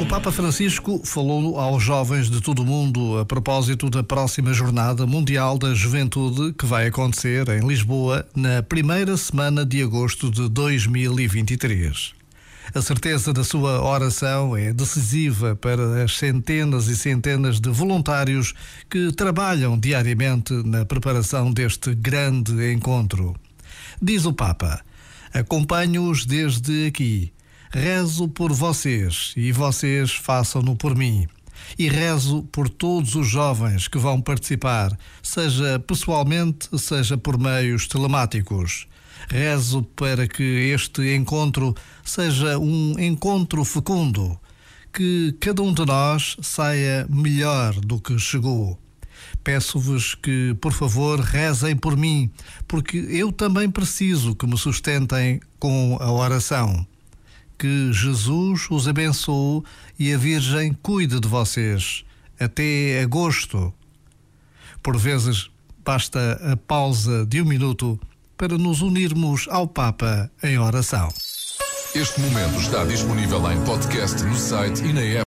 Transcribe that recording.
O Papa Francisco falou aos jovens de todo o mundo a propósito da próxima Jornada Mundial da Juventude que vai acontecer em Lisboa na primeira semana de agosto de 2023. A certeza da sua oração é decisiva para as centenas e centenas de voluntários que trabalham diariamente na preparação deste grande encontro. Diz o Papa: Acompanho-os desde aqui Rezo por vocês e vocês façam-no por mim. E rezo por todos os jovens que vão participar, seja pessoalmente, seja por meios telemáticos. Rezo para que este encontro seja um encontro fecundo, que cada um de nós saia melhor do que chegou. Peço-vos que, por favor, rezem por mim, porque eu também preciso que me sustentem com a oração que Jesus os abençoe e a Virgem cuide de vocês até agosto. Por vezes, basta a pausa de um minuto para nos unirmos ao Papa em oração. Este momento está disponível em podcast no site e na app.